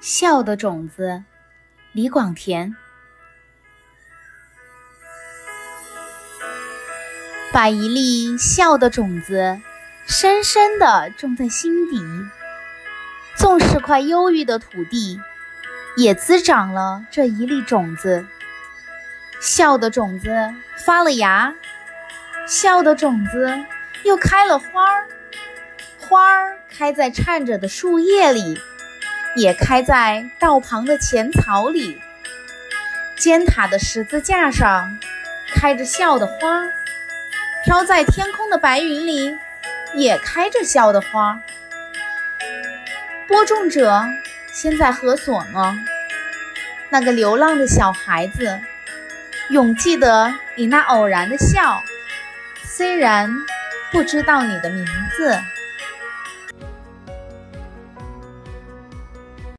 笑的种子，李广田。把一粒笑的种子深深地种在心底，纵是块忧郁的土地，也滋长了这一粒种子。笑的种子发了芽，笑的种子又开了花儿，花儿开在颤着的树叶里。也开在道旁的浅草里，尖塔的十字架上开着笑的花，飘在天空的白云里也开着笑的花。播种者先在何所呢？那个流浪的小孩子，永记得你那偶然的笑，虽然不知道你的名字。